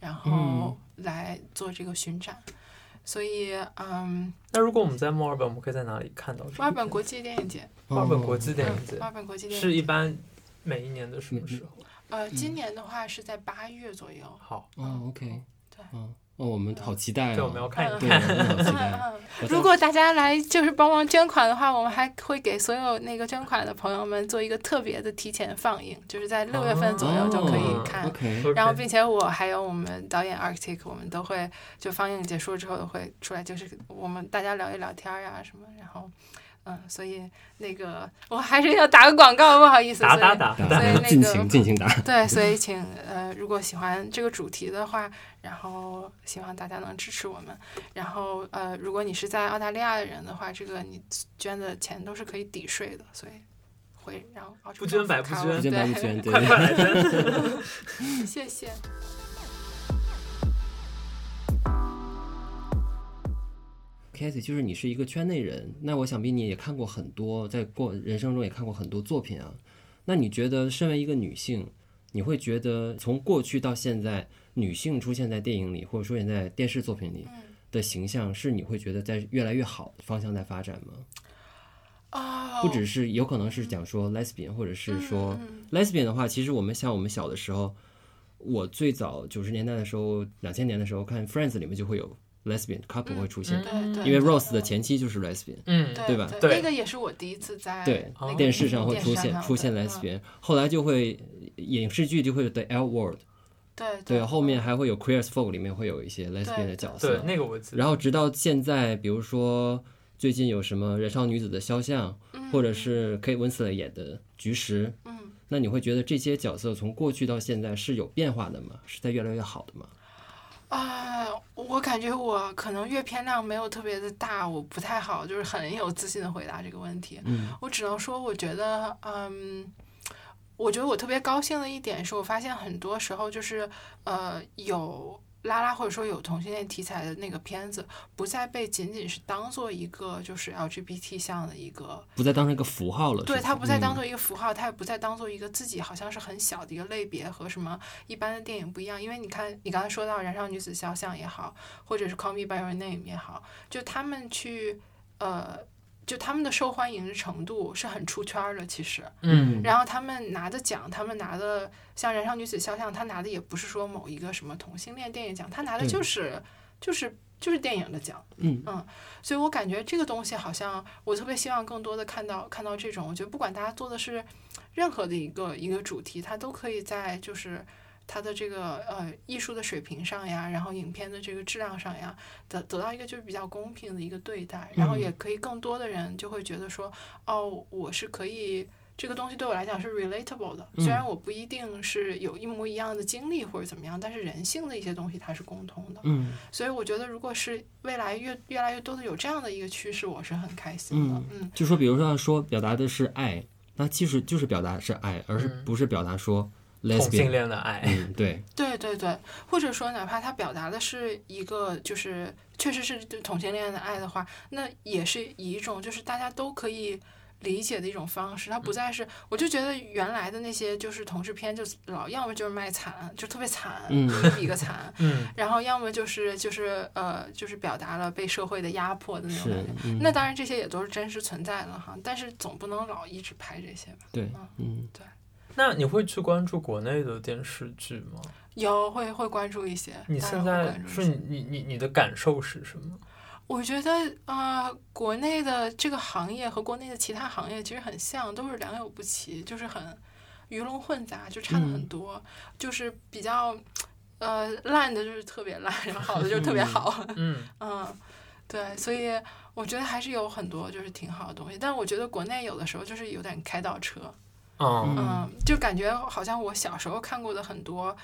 然后来做这个巡展。嗯、所以，嗯，那如果我们在墨尔本，我们可以在哪里看到？墨尔本国际电影节。墨尔本国际电影节。墨尔本国际电影节是一般每一年的什么时候？呃，今年的话是在八月左右。好，哦，OK，对，嗯。哦，我们好期待啊！对，我们要看一看。好期待。如果大家来就是帮忙捐款的话，我们还会给所有那个捐款的朋友们做一个特别的提前放映，就是在六月份左右就可以看。哦、okay, 然后，并且我还有我们导演 Arctic，我们都会就放映结束之后会出来，就是我们大家聊一聊天呀什么，然后。嗯，所以那个我还是要打个广告，不好意思。打打打，所以那个 尽情尽情打。对，所以请呃，如果喜欢这个主题的话，然后希望大家能支持我们。然后呃，如果你是在澳大利亚的人的话，这个你捐的钱都是可以抵税的，所以会让澳洲不捐白不捐，不捐白不捐，对，快快来捐。谢谢。Cathy，就是你是一个圈内人，那我想必你也看过很多，在过人生中也看过很多作品啊。那你觉得，身为一个女性，你会觉得从过去到现在，女性出现在电影里或者出现在电视作品里的形象，是你会觉得在越来越好的方向在发展吗？啊，不只是有可能是讲说 lesbian，或者是说 lesbian 的话，其实我们像我们小的时候，我最早九十年代的时候，两千年的时候看 Friends 里面就会有。Lesbian couple 会出现，因为 Rose 的前妻就是 Lesbian，嗯，对吧？对，那个也是我第一次在对电视上会出现出现 Lesbian，后来就会影视剧就会有 The L Word，对对，后面还会有 Queer as Folk 里面会有一些 Lesbian 的角色，对那个我。然后直到现在，比如说最近有什么《燃烧女子的肖像》，或者是 Kate Winslet 演的《菊石》，嗯，那你会觉得这些角色从过去到现在是有变化的吗？是在越来越好的吗？啊，uh, 我感觉我可能阅片量没有特别的大，我不太好，就是很有自信的回答这个问题。嗯，我只能说，我觉得，嗯，我觉得我特别高兴的一点是我发现很多时候就是，呃，有。拉拉或者说有同性恋题材的那个片子，不再被仅仅是当做一个就是 LGBT 向的一个，不再当成一个符号了。对，它不再当做一个符号，它、嗯、也不再当做一个自己好像是很小的一个类别和什么一般的电影不一样。因为你看，你刚才说到《燃烧女子肖像》也好，或者是《Call Me by Your Name》也好，就他们去呃。就他们的受欢迎的程度是很出圈的，其实，嗯，然后他们拿的奖，他们拿的像《燃烧女子肖像》，他拿的也不是说某一个什么同性恋电影奖，他拿的就是对就是就是电影的奖，嗯。嗯，所以我感觉这个东西好像我特别希望更多的看到看到这种，我觉得不管大家做的是任何的一个一个主题，它都可以在就是。它的这个呃艺术的水平上呀，然后影片的这个质量上呀，得得到一个就是比较公平的一个对待，然后也可以更多的人就会觉得说，哦，我是可以这个东西对我来讲是 relatable 的，虽然我不一定是有一模一样的经历或者怎么样，但是人性的一些东西它是共通的。嗯，所以我觉得如果是未来越越来越多的有这样的一个趋势，我是很开心的。嗯，嗯就说比如说说表达的是爱，那其实就是表达是爱，而是不是表达说。同性恋的爱，嗯，对，对对对，或者说哪怕他表达的是一个，就是确实是同性恋的爱的话，那也是以一种就是大家都可以理解的一种方式，他不再是，我就觉得原来的那些就是同志片，就老要么就是卖惨，就特别惨，嗯、一个比一个惨，嗯，然后要么就是就是呃，就是表达了被社会的压迫的那种感觉。嗯、那当然这些也都是真实存在的哈，但是总不能老一直拍这些吧？对，嗯，对。那你会去关注国内的电视剧吗？有，会会关注一些。你现在是你你你的感受是什么？我觉得啊、呃，国内的这个行业和国内的其他行业其实很像，都是良莠不齐，就是很鱼龙混杂，就差的很多，嗯、就是比较呃烂的，就是特别烂，然后好的就是特别好。嗯 嗯，对，所以我觉得还是有很多就是挺好的东西，但我觉得国内有的时候就是有点开倒车。嗯，就感觉好像我小时候看过的很多。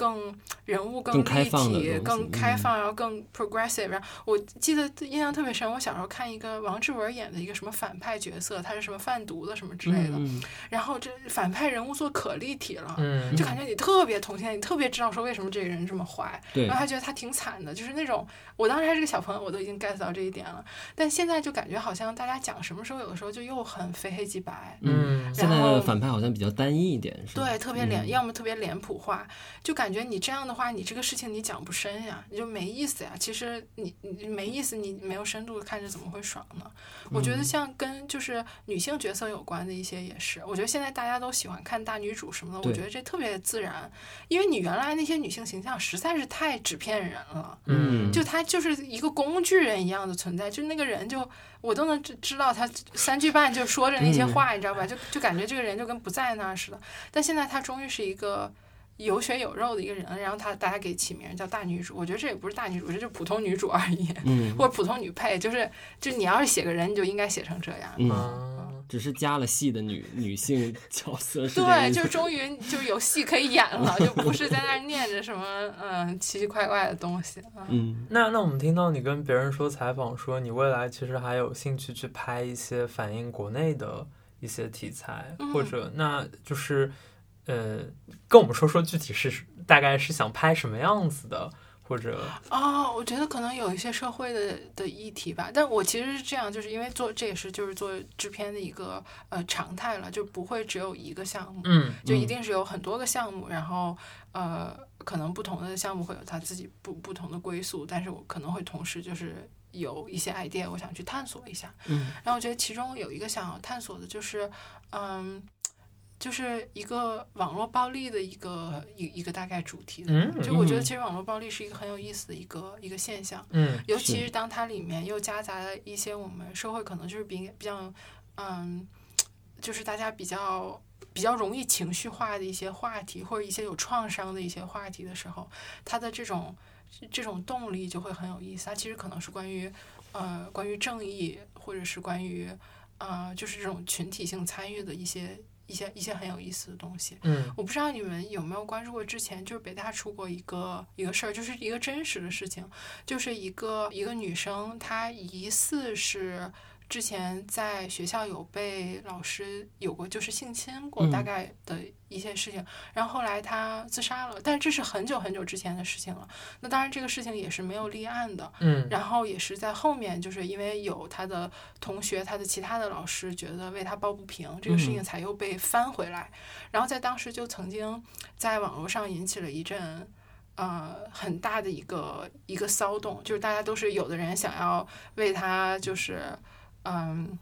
更人物更立体、更开放，更开放，然后更 progressive。然后我记得印象特别深，我小时候看一个王志文演的一个什么反派角色，他是什么贩毒的什么之类的。嗯、然后这反派人物做可立体了，嗯、就感觉你特别同情，你特别知道说为什么这个人这么坏。然后还觉得他挺惨的，就是那种我当时还是个小朋友，我都已经 get 到这一点了。但现在就感觉好像大家讲什么时候有的时候就又很非黑即白。嗯，现在反派好像比较单一一点，是吧？对，特别脸，嗯、要么特别脸谱化，就感觉你这样的话。你这个事情你讲不深呀，你就没意思呀。其实你你没意思，你没有深度，看着怎么会爽呢？嗯、我觉得像跟就是女性角色有关的一些也是。我觉得现在大家都喜欢看大女主什么的，我觉得这特别自然，因为你原来那些女性形象实在是太纸片人了。嗯，就她就是一个工具人一样的存在，就那个人就我都能知知道她三句半就说着那些话，嗯、你知道吧？就就感觉这个人就跟不在那儿似的。但现在她终于是一个。有血有肉的一个人，然后他大家给起名叫大女主，我觉得这也不是大女主，这就是普通女主而已，嗯，或者普通女配，就是就你要是写个人，你就应该写成这样，嗯，嗯只是加了戏的女女性角色是，对，就终于就有戏可以演了，就不是在那儿念着什么嗯奇奇怪怪的东西，嗯，那那我们听到你跟别人说采访说你未来其实还有兴趣去拍一些反映国内的一些题材，嗯、或者那就是。呃，跟我们说说具体是大概是想拍什么样子的，或者哦，我觉得可能有一些社会的的议题吧。但我其实是这样，就是因为做这也是就是做制片的一个呃常态了，就不会只有一个项目，嗯，就一定是有很多个项目，然后呃，可能不同的项目会有它自己不不同的归宿，但是我可能会同时就是有一些 idea，我想去探索一下，嗯，然后我觉得其中有一个想要探索的就是嗯。就是一个网络暴力的一个一一个大概主题的，嗯、就我觉得其实网络暴力是一个很有意思的一个一个现象，嗯，尤其是当它里面又夹杂了一些我们社会可能就是比比较，嗯，就是大家比较比较容易情绪化的一些话题，或者一些有创伤的一些话题的时候，它的这种这种动力就会很有意思。它其实可能是关于呃关于正义，或者是关于呃就是这种群体性参与的一些。一些一些很有意思的东西，嗯，我不知道你们有没有关注过，之前就是北大出过一个一个事儿，就是一个真实的事情，就是一个一个女生，她疑似是。之前在学校有被老师有过就是性侵过大概的一些事情，嗯、然后后来他自杀了，但这是很久很久之前的事情了。那当然这个事情也是没有立案的，嗯，然后也是在后面，就是因为有他的同学、他的其他的老师觉得为他抱不平，这个事情才又被翻回来。嗯、然后在当时就曾经在网络上引起了一阵呃很大的一个一个骚动，就是大家都是有的人想要为他就是。嗯，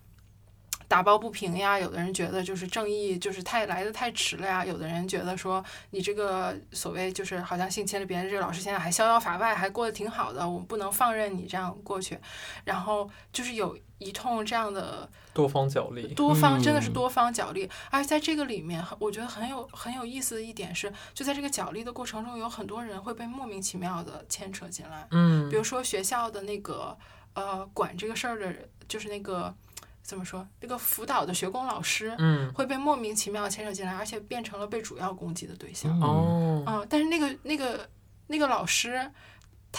打抱不平呀。有的人觉得就是正义就是太来的太迟了呀。有的人觉得说你这个所谓就是好像性侵了别人，这个老师现在还逍遥法外，还过得挺好的，我们不能放任你这样过去。然后就是有一通这样的多方角力，多方真的是多方角力。嗯、而在这个里面，我觉得很有很有意思的一点是，就在这个角力的过程中，有很多人会被莫名其妙的牵扯进来。嗯，比如说学校的那个呃管这个事儿的人。就是那个怎么说，那个辅导的学工老师，嗯，会被莫名其妙牵扯进来，而且变成了被主要攻击的对象。哦，嗯，但是那个那个那个老师，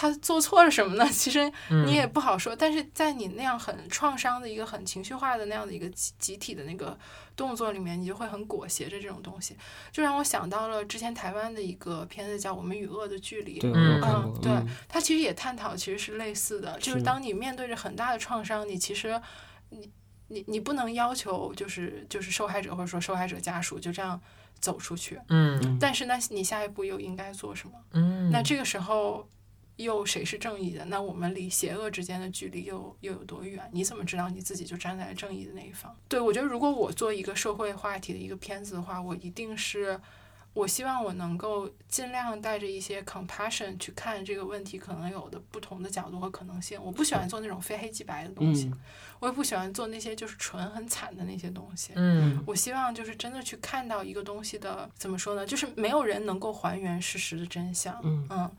他做错了什么呢？其实你也不好说。嗯、但是在你那样很创伤的一个很情绪化的那样的一个集集体的那个动作里面，你就会很裹挟着这种东西，就让我想到了之前台湾的一个片子叫《我们与恶的距离》。对，嗯，嗯对，他其实也探讨其实是类似的，就是当你面对着很大的创伤，你其实你你你不能要求就是就是受害者或者说受害者家属就这样走出去，嗯但是那你下一步又应该做什么？嗯，那这个时候又谁是正义的？那我们离邪恶之间的距离又又有多远？你怎么知道你自己就站在正义的那一方？对，我觉得，如果我做一个社会话题的一个片子的话，我一定是，我希望我能够尽量带着一些 compassion 去看这个问题可能有的不同的角度和可能性。我不喜欢做那种非黑即白的东西，嗯我也不喜欢做那些就是纯很惨的那些东西。嗯我希望就是真的去看到一个东西的怎么说呢？就是没有人能够还原事实的真相。嗯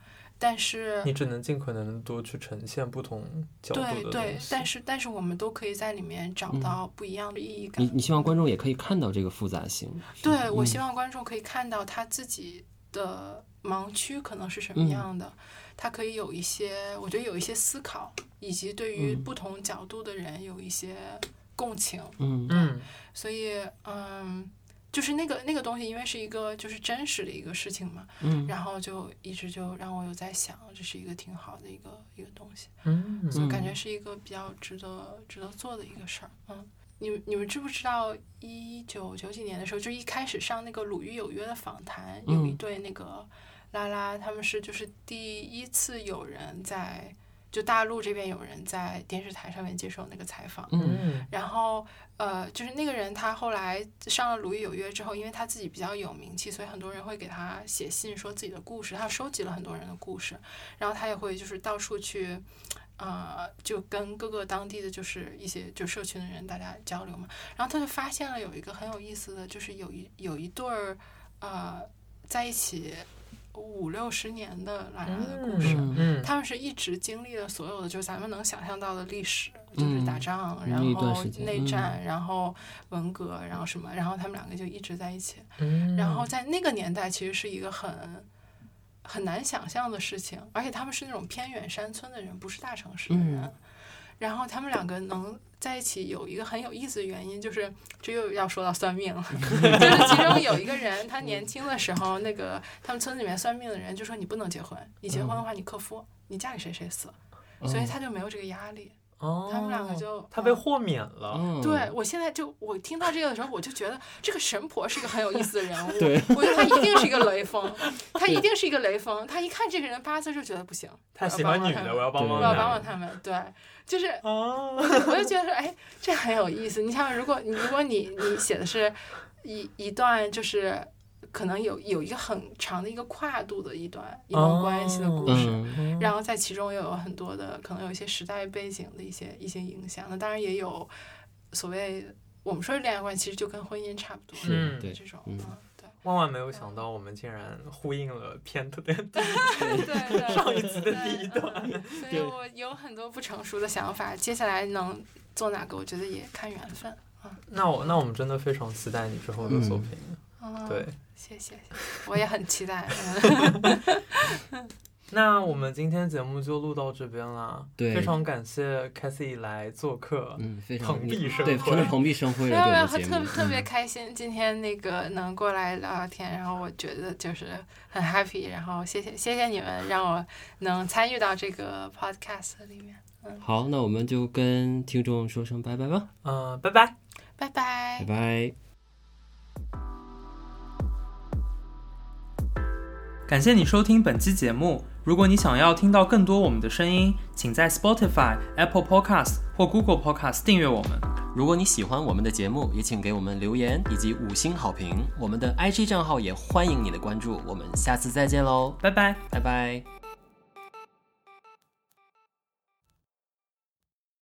但是你只能尽可能多去呈现不同角度的对对东，西但是但是我们都可以在里面找到不一样的意义感。你你希望观众也可以看到这个复杂性。对我嗯希望观众可以看到他自己的盲区可能是什么样的，他可以有一些，我觉得有一些思考，以及对于嗯。不同角度的人有一些共情。嗯。嗯。所以，嗯，就是那个那个东西，因为是一个就是真实的一个事情嘛，嗯然后就一直就让我有在想，这是一个挺好的一个一个东西。嗯感觉是一个比较值得值得做的一个事儿。嗯，你们你们知不知道一九九几年的时候，就一开始上那个《鲁豫有约》的访谈，有一对那个拉拉，他们是就是第一次有人在就大陆这边有人在电视台上面接受那个采访。嗯嗯然后，呃，就是那个人，他后来上了《鲁豫有约》之后，因为他自己比较有名气，所以很多人会给他写信说自己的故事。他收集了很多人的故事，然后他也会就是到处去，呃，就跟各个当地的就是一些就社群的人大家交流嘛。然后他就发现了有一个很有意思的，就是有一有一对儿，呃，在一起五六十年的拉拉的故事。他们是一直经历了所有的，就是咱们能想象到的历史，就是打仗，嗯然后内战，然后文革，然后什么，然后他们两个就一直在一起。嗯，然后在那个年代，其实是一个很很难想象的事情，而且他们是那种偏远山村的人，不是大城市的人。嗯然后他们两个能在一起，有一个很有意思的原因，就是这又要说到算命了，就是其中有一个人，他年轻的时候，那个他们村子里面算命的人就说你不能结婚，你结婚的话你克夫，你嫁给谁谁死，所以他就没有这个压力。哦，他们两个就他被豁免了，嗯对我现在就我听到这个的时候，我就觉得这个神婆是一个很有意思的人物。对我觉得他一定是一个雷锋，他一定是一个雷锋。他一看这个人八字就觉得不行，他喜欢女的，我要帮帮我要帮帮他们。对，就是哦，我就觉得说，哎，这很有意思。你想，如果你如果你你写的是一一段就是可能有有一个很长的一个跨度的一段一段关系的故事。嗯然后在其中又有很多的可能有一些时代背景的一些一些影响，那当然也有所谓我们说的恋爱关系，其实就跟婚姻差不多，是嗯。对这种，对，万万没有想到，我们竟然呼应了片头的 上一集的第一段。对所以我有很多不成熟的想法，接下来能做哪个，我觉得也看缘分。啊，那我那我们真的非常期待你之后的作品。嗯，对，谢谢，谢谢，我也很期待，嗯 那我们今天节目就录到这边了。对非常感谢 Cathy 来做客。嗯，非常蓬荜生对，辉真的蓬荜生辉没有没有，了，对我们节目，特特别嗯开心，今天那个能过来聊聊天，然后我觉得就是很 happy，然后谢谢谢谢你们让我能参与到这个 podcast 里面，嗯好，那我们就跟听众说声拜拜吧，嗯、拜拜。拜拜拜。拜。感谢你收听本期节目。如果你想要听到更多我们的声音，请在 Spotify、Apple Podcast 或 Google Podcast 订阅我们。如果你喜欢我们的节目，也请给我们留言以及五星好评。我们的 IG 账号也欢迎你的关注。我们下次再见喽，拜拜。拜拜。